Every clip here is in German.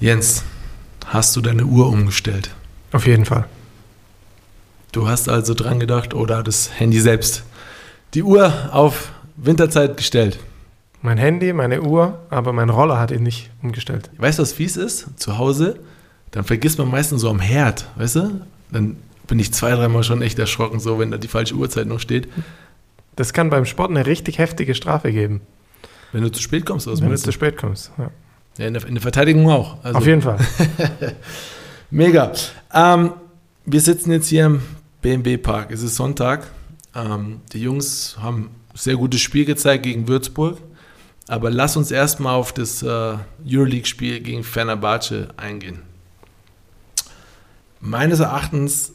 Jens, hast du deine Uhr umgestellt? Auf jeden Fall. Du hast also dran gedacht oder das Handy selbst die Uhr auf Winterzeit gestellt. Mein Handy, meine Uhr, aber mein Roller hat ihn nicht umgestellt. Weißt du, was fies ist? Zu Hause, dann vergisst man meistens so am Herd, weißt du? Dann bin ich zwei, dreimal schon echt erschrocken, so wenn da die falsche Uhrzeit noch steht. Das kann beim Sport eine richtig heftige Strafe geben. Wenn du zu spät kommst, was Wenn du zu spät kommst, ja. Ja in, der, in, der, Verteidigung auch. Also. Auf jeden Fall. Mega. Ähm, wir sitzen jetzt hier im BMW Park. Es ist Sonntag. Ähm, die Jungs haben ein sehr gutes Spiel gezeigt gegen Würzburg. Aber lass uns erstmal auf das äh, Euroleague-Spiel gegen Fenerbahce eingehen. Meines Erachtens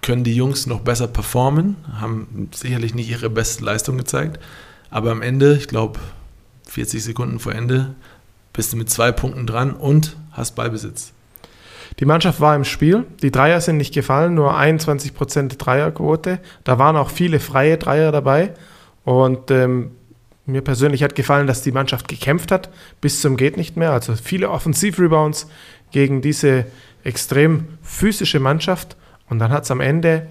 können die Jungs noch besser performen, haben sicherlich nicht ihre beste Leistung gezeigt. Aber am Ende, ich glaube, 40 Sekunden vor Ende, bist du mit zwei Punkten dran und hast Ballbesitz. Die Mannschaft war im Spiel. Die Dreier sind nicht gefallen, nur 21% Dreierquote. Da waren auch viele freie Dreier dabei. Und ähm, mir persönlich hat gefallen, dass die Mannschaft gekämpft hat, bis zum Geht nicht mehr. Also viele Offensivrebounds gegen diese extrem physische Mannschaft. Und dann hat es am Ende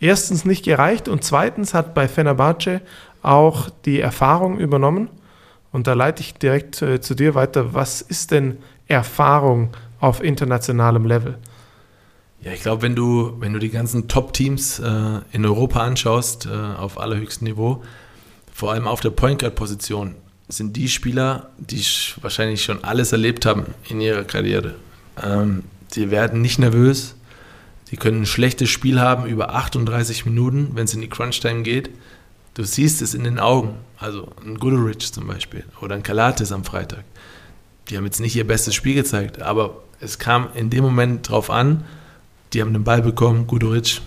erstens nicht gereicht und zweitens hat bei Fenerbahce auch die Erfahrung übernommen. Und da leite ich direkt äh, zu dir weiter. Was ist denn Erfahrung auf internationalem Level? Ja, ich glaube, wenn du, wenn du die ganzen Top-Teams äh, in Europa anschaust, äh, auf allerhöchstem Niveau, vor allem auf der Point Guard-Position, sind die Spieler, die wahrscheinlich schon alles erlebt haben in ihrer Karriere. Ähm, die werden nicht nervös, die können ein schlechtes Spiel haben über 38 Minuten, wenn es in die Crunch-Time geht. Du siehst es in den Augen. Also ein Goodrich zum Beispiel oder ein Kalates am Freitag. Die haben jetzt nicht ihr bestes Spiel gezeigt, aber es kam in dem Moment drauf an, die haben den Ball bekommen, Goodrich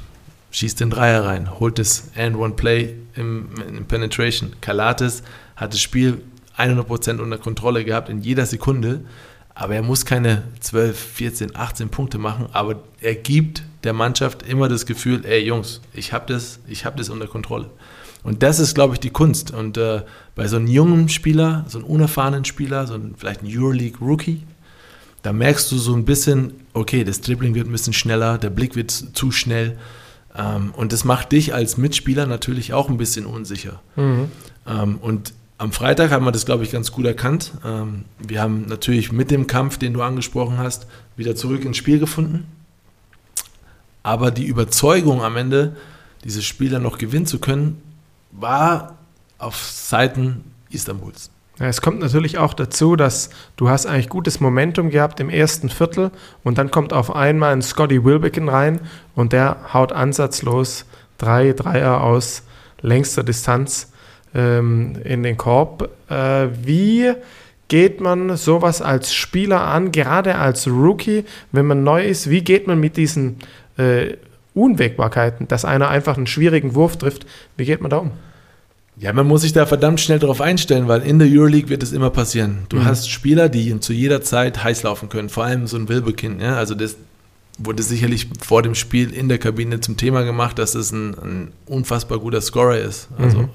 schießt den Dreier rein, holt das And-One-Play im, im Penetration. Kalates hat das Spiel 100% unter Kontrolle gehabt in jeder Sekunde, aber er muss keine 12, 14, 18 Punkte machen, aber er gibt der Mannschaft immer das Gefühl, ey Jungs, ich habe das, hab das unter Kontrolle. Und das ist, glaube ich, die Kunst. Und äh, bei so einem jungen Spieler, so einem unerfahrenen Spieler, so ein, vielleicht ein Euroleague-Rookie, da merkst du so ein bisschen, okay, das Dribbling wird ein bisschen schneller, der Blick wird zu schnell. Ähm, und das macht dich als Mitspieler natürlich auch ein bisschen unsicher. Mhm. Ähm, und am Freitag haben wir das, glaube ich, ganz gut erkannt. Ähm, wir haben natürlich mit dem Kampf, den du angesprochen hast, wieder zurück ins Spiel gefunden. Aber die Überzeugung am Ende, dieses Spiel dann noch gewinnen zu können, war auf Seiten Istanbuls. Ja, es kommt natürlich auch dazu, dass du hast eigentlich gutes Momentum gehabt im ersten Viertel und dann kommt auf einmal ein Scotty Wilbekin rein und der haut ansatzlos drei Dreier aus längster Distanz ähm, in den Korb. Äh, wie geht man sowas als Spieler an, gerade als Rookie, wenn man neu ist? Wie geht man mit diesen äh, Unwägbarkeiten, dass einer einfach einen schwierigen Wurf trifft? Wie geht man da um? Ja, man muss sich da verdammt schnell darauf einstellen, weil in der Euroleague wird es immer passieren. Du mhm. hast Spieler, die zu jeder Zeit heiß laufen können, vor allem so ein Wilbekin. Ja? Also das wurde sicherlich vor dem Spiel in der Kabine zum Thema gemacht, dass es ein, ein unfassbar guter Scorer ist. Also mhm.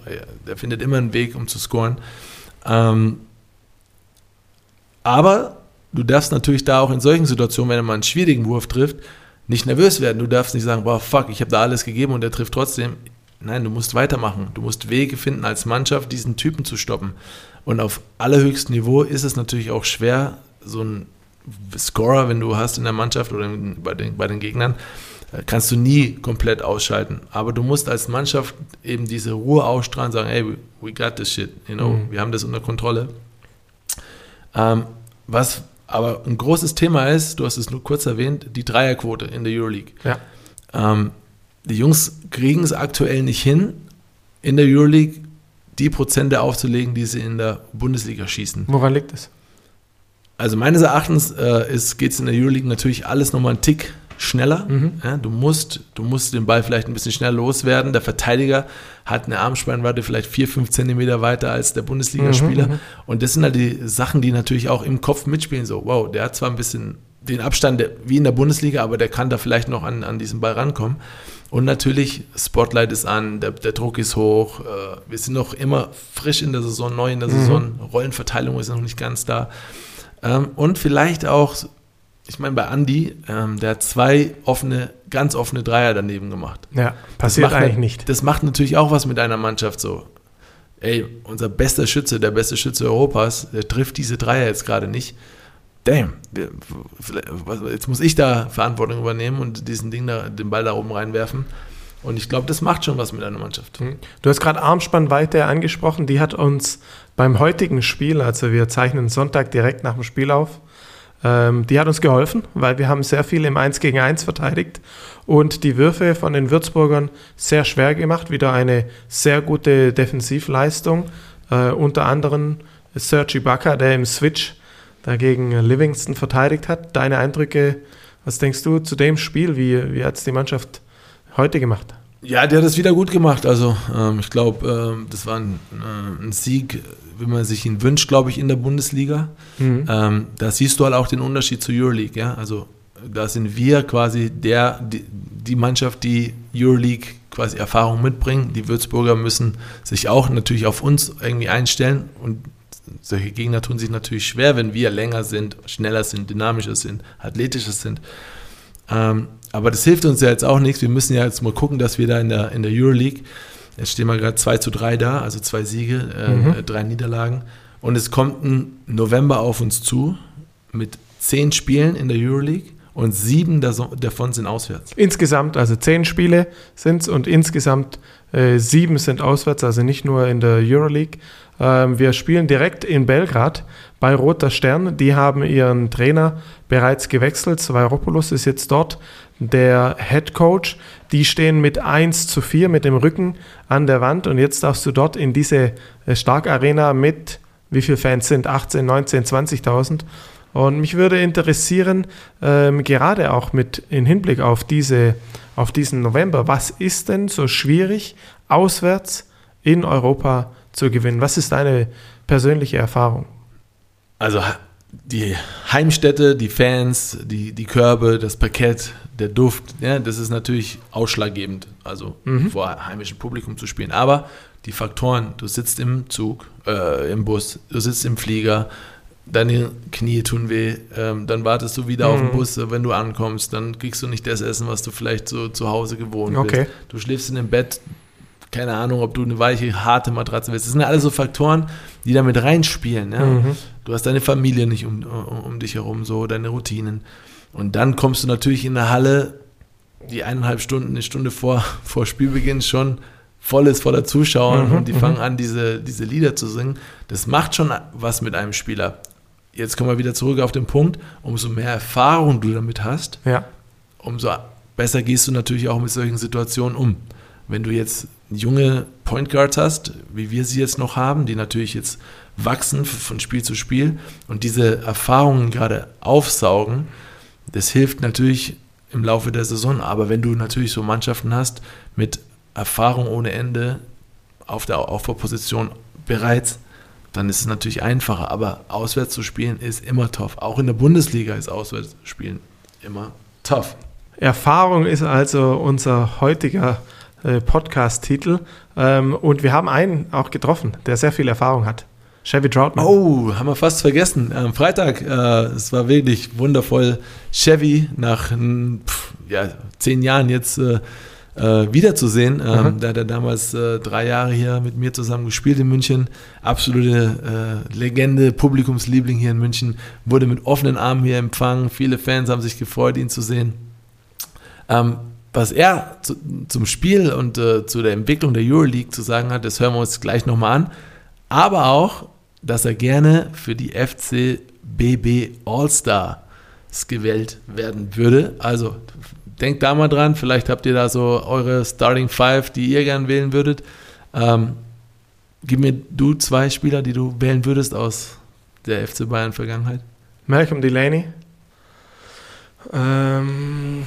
der findet immer einen Weg, um zu scoren. Ähm, aber du darfst natürlich da auch in solchen Situationen, wenn er mal einen schwierigen Wurf trifft, nicht nervös werden. Du darfst nicht sagen, boah, fuck, ich habe da alles gegeben und der trifft trotzdem. Nein, du musst weitermachen. Du musst Wege finden, als Mannschaft diesen Typen zu stoppen. Und auf allerhöchstem Niveau ist es natürlich auch schwer, so einen Scorer, wenn du hast in der Mannschaft oder bei den, bei den Gegnern, äh, kannst du nie komplett ausschalten. Aber du musst als Mannschaft eben diese Ruhe ausstrahlen, sagen, hey, we got this shit, you know, mhm. wir haben das unter Kontrolle. Ähm, was aber ein großes Thema ist, du hast es nur kurz erwähnt, die Dreierquote in der Euroleague. Ja. Ähm, die Jungs kriegen es aktuell nicht hin, in der Euroleague die Prozente aufzulegen, die sie in der Bundesliga schießen. Woran liegt es? Also meines Erachtens äh, geht es in der Euroleague natürlich alles nochmal einen Tick schneller. Mhm. Ja, du, musst, du musst den Ball vielleicht ein bisschen schneller loswerden. Der Verteidiger hat eine Armspannweite vielleicht 4, 5 Zentimeter weiter als der Bundesligaspieler. Mhm, mhm, und das sind halt die Sachen, die natürlich auch im Kopf mitspielen. So, wow, der hat zwar ein bisschen den Abstand wie in der Bundesliga, aber der kann da vielleicht noch an, an diesen Ball rankommen. Und natürlich, Spotlight ist an, der, der Druck ist hoch. Äh, wir sind noch immer frisch in der Saison, neu in der mhm. Saison. Rollenverteilung ist noch nicht ganz da. Ähm, und vielleicht auch, ich meine, bei Andy, ähm, der hat zwei offene, ganz offene Dreier daneben gemacht. Ja, passiert macht eigentlich nicht. Das macht natürlich auch was mit einer Mannschaft so. Ey, unser bester Schütze, der beste Schütze Europas, der trifft diese Dreier jetzt gerade nicht. Damn, jetzt muss ich da Verantwortung übernehmen und diesen Ding da, den Ball da oben reinwerfen. Und ich glaube, das macht schon was mit einer Mannschaft. Du hast gerade Armspannweite angesprochen, die hat uns beim heutigen Spiel, also wir zeichnen Sonntag direkt nach dem Spiel auf, ähm, die hat uns geholfen, weil wir haben sehr viel im 1 gegen 1 verteidigt und die Würfe von den Würzburgern sehr schwer gemacht, wieder eine sehr gute Defensivleistung, äh, unter anderem Serge Ibaka, der im Switch dagegen Livingston verteidigt hat. Deine Eindrücke, was denkst du zu dem Spiel, wie, wie hat es die Mannschaft heute gemacht? Ja, der hat es wieder gut gemacht. Also ähm, ich glaube, ähm, das war ein, äh, ein Sieg, wie man sich ihn wünscht, glaube ich, in der Bundesliga. Mhm. Ähm, da siehst du halt auch den Unterschied zur Euroleague. Ja? Also da sind wir quasi der, die, die Mannschaft, die Euroleague quasi Erfahrung mitbringt. Die Würzburger müssen sich auch natürlich auf uns irgendwie einstellen und solche Gegner tun sich natürlich schwer, wenn wir länger sind, schneller sind, dynamischer sind, athletischer sind. Ähm, aber das hilft uns ja jetzt auch nichts. Wir müssen ja jetzt mal gucken, dass wir da in der, in der Euroleague, jetzt stehen wir gerade 2 zu 3 da, also zwei Siege, äh, Mhm. drei Niederlagen. Und es kommt ein November auf uns zu mit zehn Spielen in der Euroleague und sieben davon sind auswärts. Insgesamt, also zehn Spiele sind es und insgesamt äh, sieben sind auswärts, also nicht nur in der Euroleague. Ähm, wir spielen direkt in Belgrad bei Roter Stern. Die haben ihren Trainer bereits gewechselt. Svairopoulos ist jetzt dort der Head Coach. Die stehen mit 1 zu 4 mit dem Rücken an der Wand und jetzt darfst du dort in diese äh, Stark-Arena mit, wie viele Fans sind? 18, 19, 20.000. Und mich würde interessieren, ähm, gerade auch mit in Hinblick auf, diese, auf diesen November, was ist denn so schwierig, auswärts in Europa zu gewinnen? Was ist deine persönliche Erfahrung? Also die Heimstätte, die Fans, die, die Körbe, das Parkett, der Duft, ja, das ist natürlich ausschlaggebend, also Mhm. vor heimischem Publikum zu spielen. Aber die Faktoren, du sitzt im Zug, äh, im Bus, du sitzt im Flieger, deine Knie tun weh, ähm, dann wartest du wieder auf den Mhm. Bus, wenn du ankommst, dann kriegst du nicht das Essen, was du vielleicht so zu Hause gewohnt Okay. bist. Du schläfst in dem Bett, keine Ahnung, ob du eine weiche, harte Matratze willst. Das sind alles so Faktoren, die da mit reinspielen. Ja? Mhm. Du hast deine Familie nicht um, um, um dich herum, so deine Routinen. Und dann kommst du natürlich in der Halle, die eineinhalb Stunden, eine Stunde vor, vor Spielbeginn schon voll ist voller Zuschauer Mhm, und die mhm. fangen an, diese, diese Lieder zu singen. Das macht schon was mit einem Spieler. Jetzt kommen wir wieder zurück auf den Punkt, umso mehr Erfahrung du damit hast, Ja, umso besser gehst du natürlich auch mit solchen Situationen um. Wenn du jetzt junge Point Guards hast, wie wir sie jetzt noch haben, die natürlich jetzt wachsen von Spiel zu Spiel und diese Erfahrungen gerade aufsaugen, das hilft natürlich im Laufe der Saison. Aber wenn du natürlich so Mannschaften hast mit Erfahrung ohne Ende auf der Aufbauposition bereits, dann ist es natürlich einfacher. Aber auswärts zu spielen ist immer tough. Auch in der Bundesliga ist auswärts spielen immer tough. Erfahrung ist also unser heutiger äh, Podcast-Titel. Ähm, und wir haben einen auch getroffen, der sehr viel Erfahrung hat. Chevy Troutman. Oh, haben wir fast vergessen. Am Freitag, äh, es war wirklich wundervoll. Chevy nach mm, pf, ja, zehn Jahren jetzt äh, äh, wiederzusehen. Ähm, Mhm. Da hat er damals äh, drei Jahre hier mit mir zusammen gespielt in München. Absolute äh, Legende, Publikumsliebling hier in München. Wurde mit offenen Armen hier empfangen. Viele Fans haben sich gefreut, ihn zu sehen. Ähm, was er zu, zum Spiel und äh, zu der Entwicklung der Euroleague zu sagen hat, das hören wir uns gleich nochmal an. Aber auch, dass er gerne für die FCBB All-Stars gewählt werden würde. Also denkt da mal dran, vielleicht habt ihr da so eure Starting Five, die ihr gern wählen würdet. Ähm, gib mir du zwei Spieler, die du wählen würdest aus der FC Bayern Vergangenheit. Malcolm Delaney. Ähm,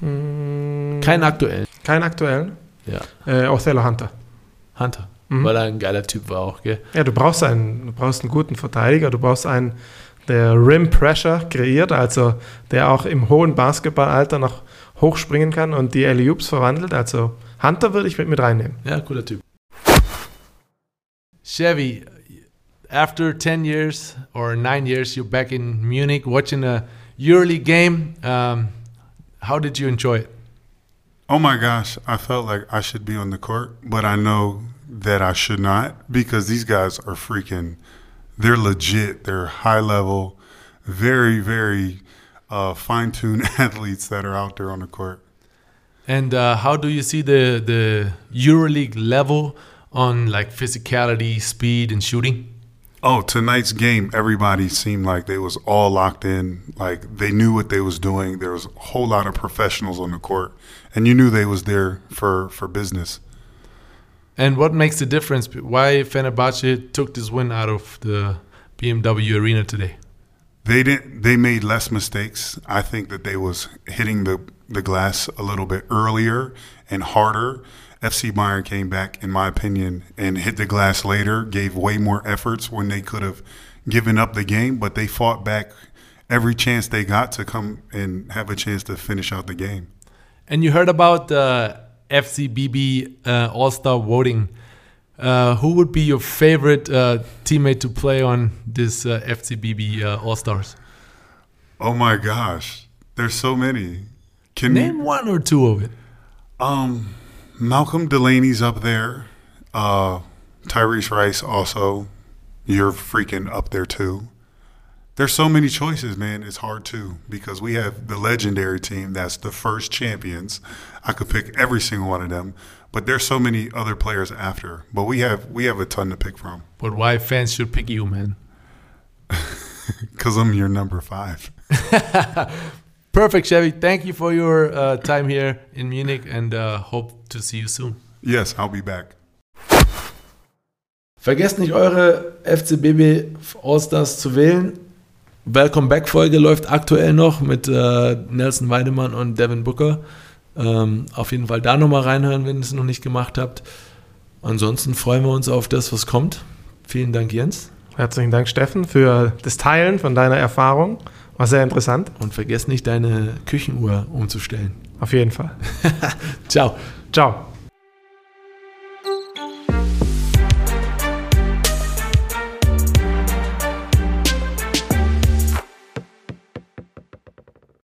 Keinen aktuellen. Kein aktuellen. Ja. Äh, Othello Hunter. Hunter. Mhm. Weil er ein geiler Typ war auch, gell? Ja, du brauchst einen, du brauchst einen guten Verteidiger, du brauchst einen, der Rim Pressure kreiert, also der auch im hohen Basketballalter noch hochspringen kann und die alley verwandelt. Also Hunter würde ich mit, mit reinnehmen. Ja, cooler Typ. Chevy, after 10 years or nine years, you're back in Munich watching a EuroLeague game. Um, how did you enjoy it? Oh my gosh, I felt like I should be on the court, but I know that I should not because these guys are freaking. They're legit. They're high level, very, very uh, fine tuned athletes that are out there on the court. And uh, how do you see the the EuroLeague level on like physicality, speed, and shooting? Oh, tonight's game, everybody seemed like they was all locked in, like they knew what they was doing. There was a whole lot of professionals on the court, and you knew they was there for for business. And what makes the difference? Why Fenerbahce took this win out of the BMW Arena today? They didn't. They made less mistakes. I think that they was hitting the the glass a little bit earlier and harder. FC Bayern came back, in my opinion, and hit the glass later. Gave way more efforts when they could have given up the game, but they fought back every chance they got to come and have a chance to finish out the game. And you heard about the FCBB uh, All Star voting. Uh, who would be your favorite uh, teammate to play on this uh, FCBB uh, All Stars? Oh my gosh, there's so many. Can name you, one or two of it? Um, Malcolm Delaney's up there. Uh, Tyrese Rice also. You're freaking up there too. There's so many choices, man. It's hard too because we have the legendary team that's the first champions. I could pick every single one of them, but there's so many other players after. But we have we have a ton to pick from. But why fans should pick you, man? Because I'm your number five. Perfect, Chevy. Thank you for your uh, time here in Munich, and uh, hope to see you soon. Yes, I'll be back. Vergesst nicht eure FCBB Allstars zu wählen. Welcome Back Folge läuft aktuell noch mit äh, Nelson Weidemann und Devin Booker. Ähm, auf jeden Fall da nochmal reinhören, wenn ihr es noch nicht gemacht habt. Ansonsten freuen wir uns auf das, was kommt. Vielen Dank, Jens. Herzlichen Dank, Steffen, für das Teilen von deiner Erfahrung. War sehr interessant. Und vergiss nicht, deine Küchenuhr umzustellen. Auf jeden Fall. Ciao. Ciao.